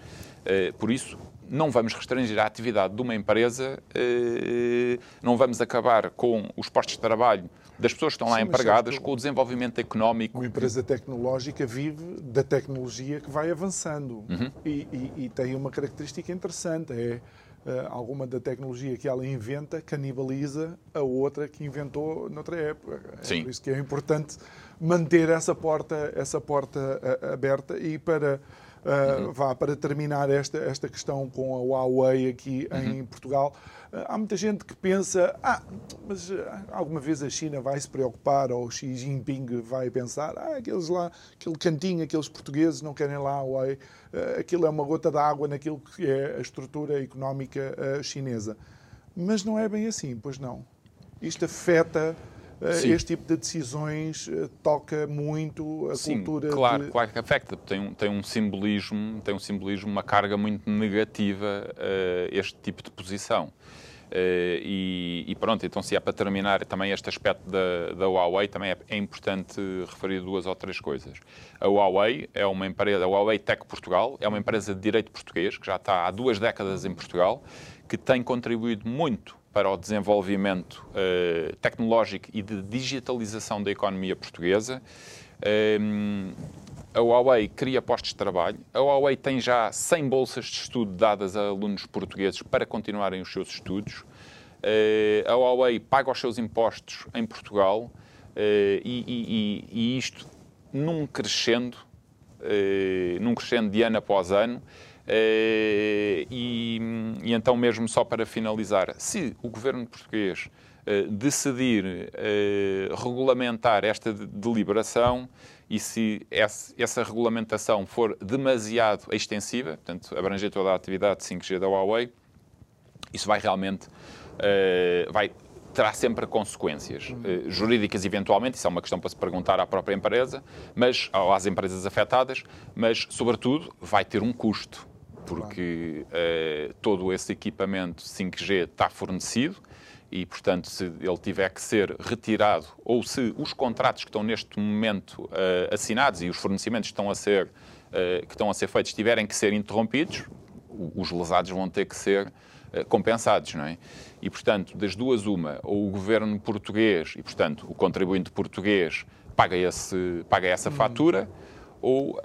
Por isso, não vamos restringir a atividade de uma empresa, eh, não vamos acabar com os postos de trabalho das pessoas que estão lá Sim, empregadas, com o desenvolvimento económico. Uma empresa tecnológica vive da tecnologia que vai avançando uhum. e, e, e, tem uma característica interessante, é uh, alguma da tecnologia que ela inventa canibaliza a outra que inventou noutra época. É Sim. por isso que é importante manter essa porta, essa porta uh, aberta e para Uh, vá para terminar esta, esta questão com a Huawei aqui uhum. em Portugal. Uh, há muita gente que pensa, ah, mas uh, alguma vez a China vai se preocupar ou Xi Jinping vai pensar, ah, aqueles lá, aquele cantinho, aqueles portugueses não querem lá a Huawei. aquilo é uma gota d'água naquilo que é a estrutura económica chinesa. Mas não é bem assim, pois não. Isto afeta Sim. este tipo de decisões eh, toca muito a Sim, cultura claro, de... claro que afeta tem um, tem um simbolismo tem um simbolismo uma carga muito negativa uh, este tipo de posição uh, e, e, pronto então se é para terminar também este aspecto da, da Huawei também é, é, importante referir duas ou três coisas a Huawei é uma empresa a Huawei Tech Portugal é uma empresa de direito português que já está há duas décadas em Portugal que tem contribuído muito para o desenvolvimento uh, tecnológico e de digitalização da economia portuguesa. Um, a Huawei cria postos de trabalho. A Huawei tem já 100 bolsas de estudo dadas a alunos portugueses para continuarem os seus estudos. Uh, a Huawei paga os seus impostos em Portugal uh, e, e, e, isto num crescendo, num crescendo de ano após ano. Eh, e, e, então, mesmo só para finalizar, se o governo português uh, decidir uh, regulamentar esta deliberação e se essa, regulamentação for demasiado extensiva, portanto, abranger toda a atividade 5G da Huawei, isso vai realmente vai, terá sempre consequências uh, jurídicas, eventualmente, isso é uma questão para se perguntar à própria empresa, mas, às empresas afetadas, mas, sobretudo, vai ter um custo porque uh, todo esse equipamento 5G está fornecido e, portanto, se ele tiver que ser retirado ou se os contratos que estão neste momento uh, assinados e os fornecimentos que estão a ser, uh, que estão a ser feitos tiverem que ser interrompidos, os lesados vão ter que ser compensados, não é? E, portanto, das duas, uma, ou o governo português e, portanto, o contribuinte português paga, esse, paga essa hum. fatura, ou uh,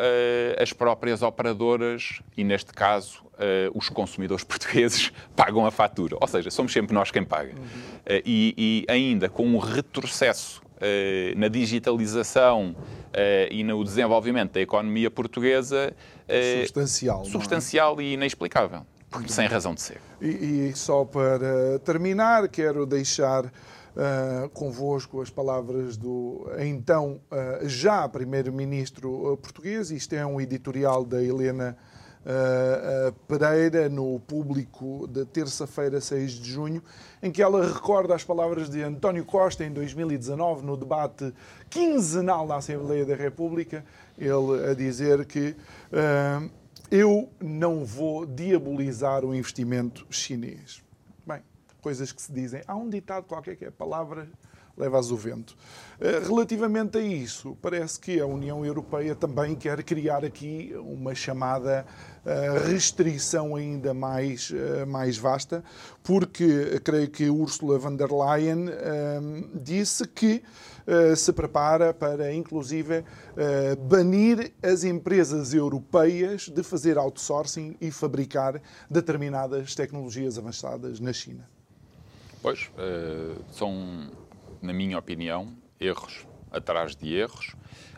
as próprias operadoras e, neste caso, uh, os consumidores portugueses pagam a fatura. Ou seja, somos sempre nós quem paga. Uhum. Uh, e, e, ainda com um retrocesso na digitalização e no desenvolvimento da economia portuguesa substancial, é? substancial é? e inexplicável. Sem razão de ser. E, e só para terminar, quero deixar uh, convosco as palavras do então uh, já primeiro-ministro português. Isto é um editorial da Helena uh, Pereira no público de terça-feira, 6 de junho, em que ela recorda as palavras de António Costa em 2019 no debate quinzenal da Assembleia da República, ele a dizer que eu não vou diabolizar o investimento chinês coisas que se dizem. Há um ditado qualquer que é palavra levas o vento. Eh, relativamente a isso, parece que a União Europeia também quer criar aqui uma chamada eh, restrição ainda mais, eh, mais vasta, porque creio que Ursula von der Leyen disse que se prepara para, inclusive, banir as empresas europeias de fazer outsourcing e fabricar determinadas tecnologias avançadas na China. Pois, uh, são, na minha opinião, erros atrás de erros.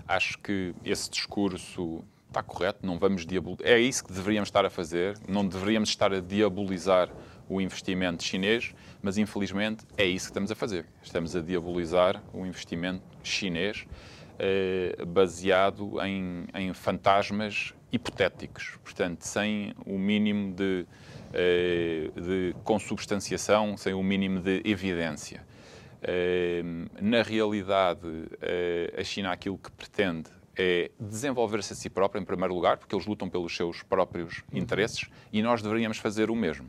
Acho que esse discurso está correto, não vamos diabolizar. É isso que deveríamos estar a fazer, não deveríamos estar a diabolizar o investimento chinês, mas infelizmente é isso que estamos a fazer. Estamos a diabolizar o investimento chinês eh, baseado em, em fantasmas hipotéticos, portanto, sem o mínimo de de consubstanciação, sem o mínimo de evidência. Eh, na realidade, eh, a China aquilo que pretende é desenvolver-se a si própria, em primeiro lugar, porque eles lutam pelos seus próprios uhum. interesses e nós deveríamos fazer o mesmo.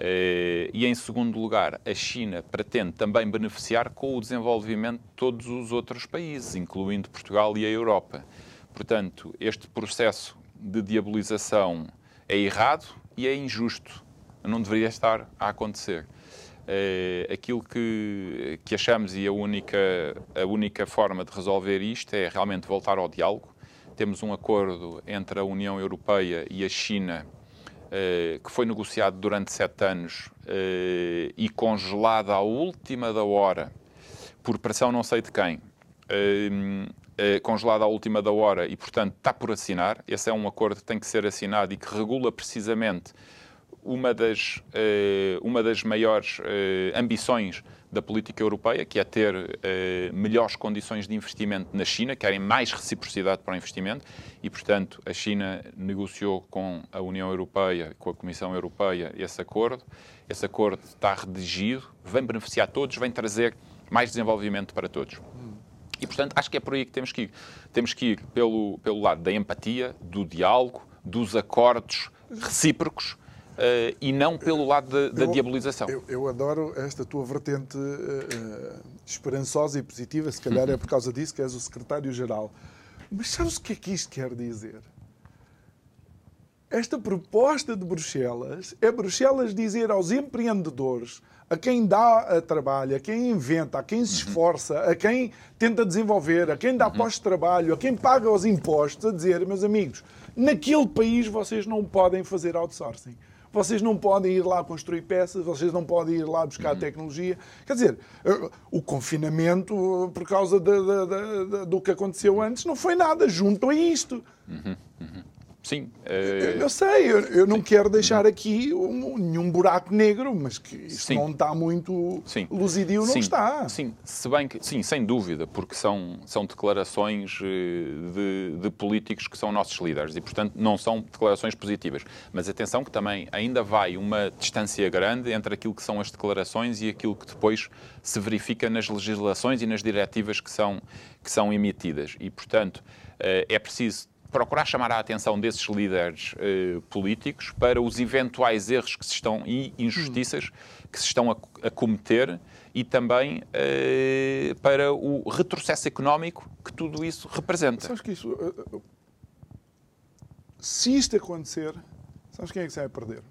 E, em segundo lugar, a China pretende também beneficiar com o desenvolvimento de todos os outros países, incluindo Portugal e a Europa. Portanto, este processo de diabolização é errado, e é injusto. Não deveria estar a acontecer. Uh, aquilo que, que achamos e a única, a única forma de resolver isto é realmente voltar ao diálogo. Temos um acordo entre a União Europeia e a China uh, que foi negociado durante sete anos uh, e congelado à última da hora por pressão não sei de quem. Congelado à última da hora e, portanto, está por assinar. Esse é um acordo que tem que ser assinado e que regula precisamente uma das, eh, uma das maiores eh, ambições da política europeia, que é ter eh, melhores condições de investimento na China, querem mais reciprocidade para o investimento e, portanto, a China negociou com a União Europeia, com a Comissão Europeia, esse acordo. Esse acordo está redigido, vem beneficiar todos, vem trazer mais desenvolvimento para todos. E, portanto, acho que é por aí que temos que ir. Temos que ir pelo, pelo lado da empatia, do diálogo, dos acordos recíprocos uh, e não pelo lado da eu, diabolização. Eu, eu, adoro esta tua vertente uh, esperançosa e positiva, se calhar é por causa disso que és o secretário-geral. Mas sabes o que é que isto quer dizer? Esta proposta de Bruxelas é Bruxelas dizer aos empreendedores, a quem dá trabalho, a quem inventa, a quem se uhum. esforça, a quem tenta desenvolver, a quem dá uhum. pós-trabalho, a quem paga os impostos, a dizer, meus amigos, naquele país vocês não podem fazer outsourcing. Vocês não podem ir lá construir peças, vocês não podem ir lá buscar uhum. tecnologia. Quer dizer, eh, o confinamento, por causa de, de, de, do que aconteceu antes, não foi nada junto a isto. Uhum. Uhum. Sim. Uh... Eu sei, eu, eu não Sim. quero deixar aqui um, nenhum buraco negro, mas que isso não está muito sim. luzidio, não sim. está. Sim, se bem que, sim, sem dúvida, porque são, são declarações eh, de, de políticos que são nossos líderes e, portanto, não são declarações positivas. Mas atenção que também ainda vai uma distância grande entre aquilo que são as declarações e aquilo que depois se verifica nas legislações e nas diretivas que são, que são emitidas. E, portanto, eh, é preciso procurar chamar a atenção desses líderes eh, políticos para os eventuais erros que se estão e injustiças que se estão a, a cometer e também eh, para o retrocesso económico que tudo isso representa. Sabes que isso, uh, se isto acontecer, sabes quem é que sai a perder?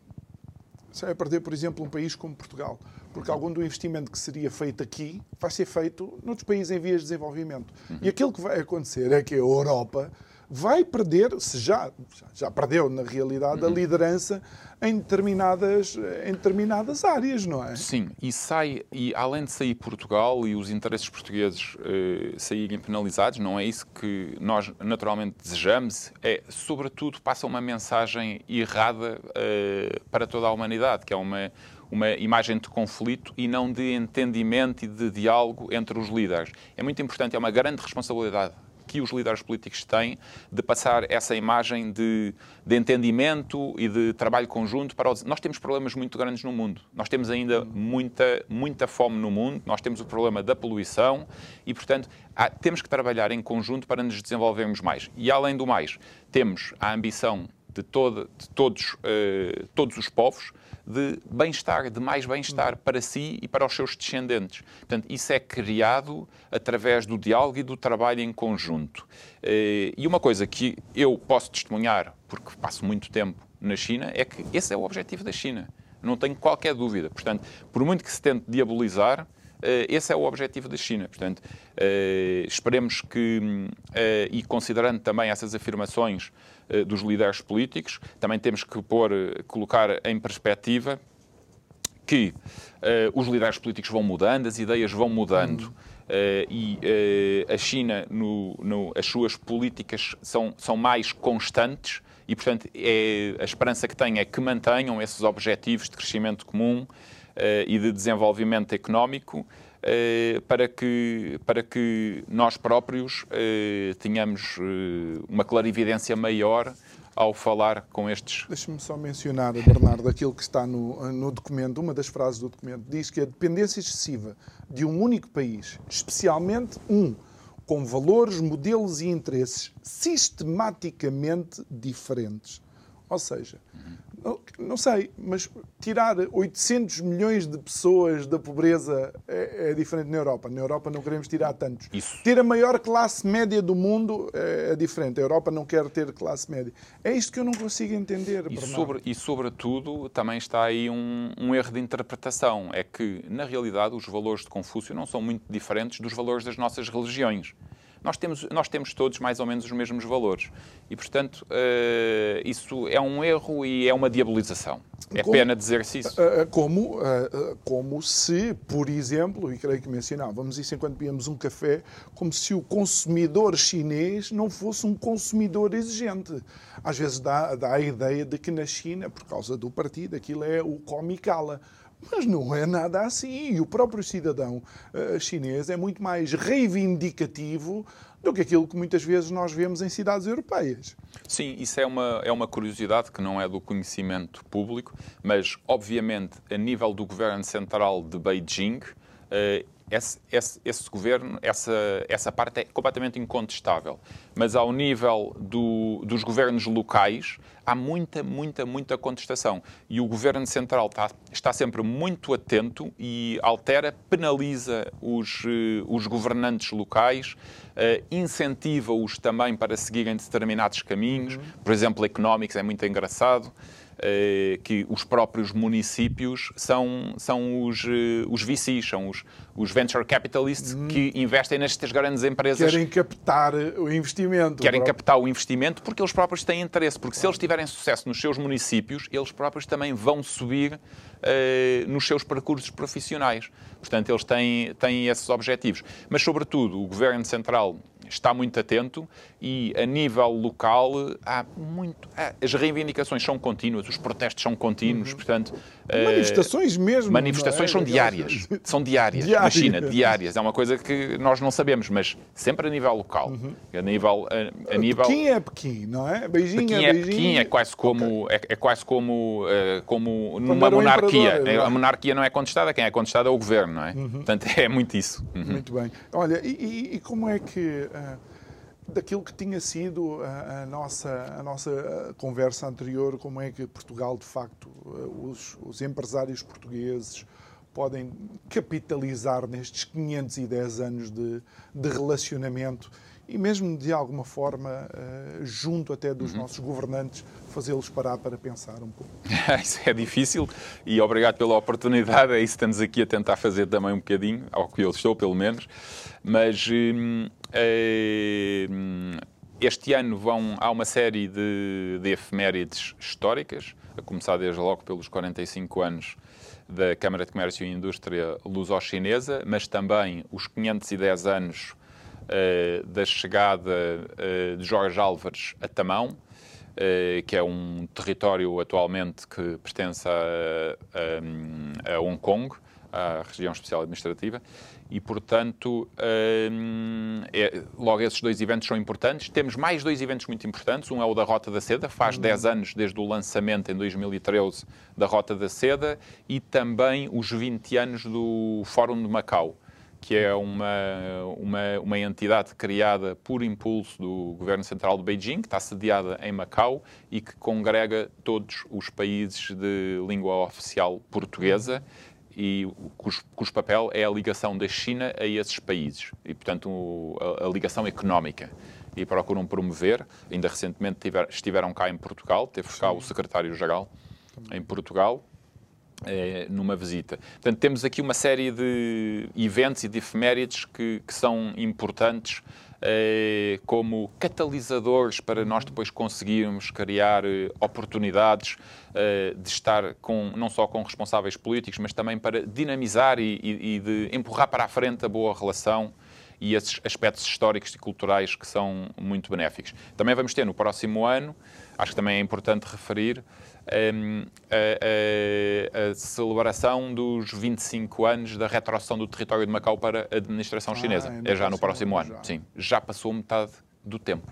Sai a perder, por exemplo, um país como Portugal, porque algum do investimento que seria feito aqui vai ser feito noutros países em vias de desenvolvimento. Uhum. E aquilo que vai acontecer é que a Europa vai perder, se já, já perdeu na realidade, uhum. a liderança em determinadas, em determinadas áreas, não é? Sim, e sai, e além de sair Portugal e os interesses portugueses eh, saírem penalizados, não é isso que nós naturalmente desejamos, é, sobretudo, passa uma mensagem errada eh, para toda a humanidade, que é uma uma imagem de conflito e não de entendimento e de diálogo entre os líderes. É muito importante, é uma grande responsabilidade que os líderes políticos têm de passar essa imagem de, de entendimento e de trabalho conjunto para os... Nós temos problemas muito grandes no mundo. Nós temos ainda muita, muita fome no mundo, nós temos o problema da poluição e, portanto, há, temos que trabalhar em conjunto para nos desenvolvermos mais. E, além do mais, temos a ambição de, todo, de todos, uh, todos os povos de bem-estar, de mais bem-estar para si e para os seus descendentes. Portanto, isso é criado através do diálogo e do trabalho em conjunto. Uh, e uma coisa que eu posso testemunhar, porque passo muito tempo na China, é que esse é o objetivo da China. Não tenho qualquer dúvida. Portanto, por muito que se tente diabolizar, eh, esse é o objetivo da China. Portanto, esperemos que, e considerando também essas afirmações eh, dos líderes políticos. Também temos que pôr, eh, colocar em perspectiva que uh, os líderes políticos vão mudando, as ideias vão mudando. Uh, e uh, a China, no, no, as suas políticas são, são mais constantes e, portanto, é, a esperança que tem é que mantenham esses objetivos de crescimento comum e de desenvolvimento económico eh, para que, para que nós próprios eh, tenhamos eh, uma clarividência maior ao falar com estes. Deixe-me só mencionar, Bernardo, aquilo que está no, no documento, uma das frases do documento, diz que a dependência excessiva de um único país, especialmente um com valores, modelos e interesses sistematicamente diferentes. Ou seja, Não, não, sei, mas tirar 800 milhões de pessoas da pobreza é, é, diferente na Europa. Na Europa não queremos tirar tantos. Isso. Ter a maior classe média do mundo é, é, diferente. A Europa não quer ter classe média. É isto que eu não consigo entender. E, sobre, e sobretudo, também está aí um, um erro de interpretação. É que, na realidade, os valores de Confúcio não são muito diferentes dos valores das nossas religiões nós temos, nós temos todos mais ou menos os mesmos valores. E, portanto, uh, isso é um erro e é uma diabolização. É como, pena dizer-se isso. Uh, como, uh, como se, por exemplo, e creio que mencionávamos isso enquanto bebíamos um café, como se o consumidor chinês não fosse um consumidor exigente. Às vezes dá, dá a ideia de que na China, por causa do partido, aquilo é o come cala. Mas não é nada assim. E o próprio cidadão uh, chinês é muito mais reivindicativo do que aquilo que muitas vezes nós vemos em cidades europeias. Sim, isso é uma, é uma curiosidade que não é do conhecimento público, mas, obviamente, a nível do governo central de Beijing, uh, esse, esse, esse, governo, essa, essa parte é completamente incontestável. Mas ao nível do, dos governos locais, há muita, muita, muita contestação. E o governo central está, está sempre muito atento e altera, penaliza os, eh, os governantes locais, uh, incentiva-os também para seguirem determinados caminhos. Uhum. Por exemplo, económicos, é muito engraçado. Eh, que os próprios municípios são, são os, eh, os VCs, são os, os venture capitalists hum. que investem nestas grandes empresas. Querem captar o investimento. Querem captar o investimento porque eles próprios têm interesse, porque se eles tiverem sucesso nos seus municípios, eles próprios também vão subir uh, nos seus percursos profissionais. Portanto, eles têm, têm esses objetivos. Mas, sobretudo, o Governo Central está muito atento e, a nível local, há muito. as reivindicações são contínuas, os protestos são contínuos, uhum. portanto. Manifestações uh, mesmo. Manifestações é? são diárias. São diárias. Diária. Na China, diárias. É uma coisa que nós não sabemos, mas sempre a nível local. Uhum. A nível. A, a nível... Pequim é Pequim, não é? Beijinho Pequim é, é Pequim, é quase como. Okay. É, é, quase como, uh, como numa monarquia. É? A monarquia não é contestada, quem é contestada é o governo, não é? Uhum. Portanto, é muito isso. Uhum. Muito bem. Olha, e, e como é que. Uh daquilo que tinha sido a, a, nossa, a nossa conversa anterior, como é que Portugal, de facto, os, os empresários portugueses podem capitalizar nestes 510 anos de, de relacionamento e mesmo de alguma forma, uh, junto até dos uhum. nossos governantes, fazê-los parar para pensar um pouco. isso é difícil e obrigado pela oportunidade. É isso que estamos aqui a tentar fazer também um bocadinho, ao que eu estou, pelo menos. Mas hum, hum, este ano vão, há uma série de, de efemérides históricas, a começar desde logo pelos 45 anos da Câmara de Comércio e Indústria luso-chinesa, mas também os 510 anos uh, da chegada uh, de Jorge Álvares a Tamão, que é um território atualmente que pertence a, a, a Hong Kong, à região especial administrativa, e, portanto, é, logo esses dois eventos são importantes. Temos mais dois eventos muito importantes. Um é o da Rota da Seda, faz uhum. 10 anos desde o lançamento, em 2013, da Rota da Seda, e também os 20 anos do Fórum de Macau que é uma, uma, uma entidade criada por impulso do Governo Central de Beijing, que está sediada em Macau e que congrega todos os países de língua oficial portuguesa e cujo, cujo papel é a ligação da China a esses países. E, portanto, a, a ligação económica. E procuram promover. Ainda recentemente tiver, estiveram cá em Portugal, teve cá o secretário-geral em Portugal numa visita. Portanto, temos aqui uma série de eventos e de efemérides que, que são importantes é, como catalisadores para nós depois conseguirmos criar eh, oportunidades de estar com, não só com responsáveis políticos, mas também para dinamizar e, e de empurrar para a frente a boa relação e esses aspectos históricos e culturais que são muito benéficos. Também vamos ter no próximo ano, acho que também é importante referir, Ehm, a, a, a, celebração dos 25 anos da retroação do território de Macau para a administração ah, chinesa. É, é já no próximo ano. Já. Sim, já passou metade do tempo.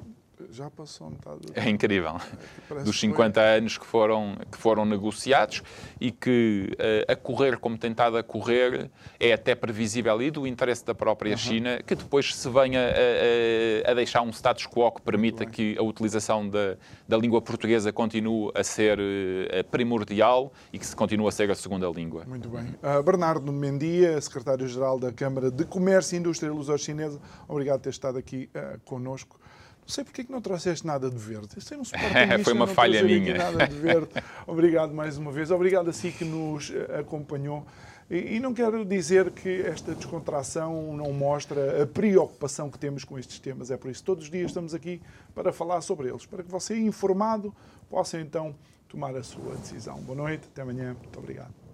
Já passou metade do É incrível. Parece Dos que 50 anos que foram, que foram negociados e que eh, a correr como tem estado a correr é até previsível e do interesse da própria China que depois se venha a, a- a deixar um status quo que permita que a utilização da, da língua portuguesa continue a ser eh, primordial e que se continue a ser a segunda língua. Muito bem. Uh, Bernardo Mendia, secretário-geral da Câmara de Comércio, Indústria e Luso-Chinesa, obrigado por ter estado aqui uh, connosco. Não sei porque é que não trouxeste nada de verde. Isso é um sportingista Foi uma falha minha. Nada de verde. Obrigado mais uma vez. Obrigado a si que nos uh, acompanhou. E, e não quero dizer que esta descontração não mostra a preocupação que temos com estes temas. É por isso que todos os dias estamos aqui para falar sobre eles, para que você, informado, possa então tomar a sua decisão. Boa noite, até amanhã. Muito obrigado.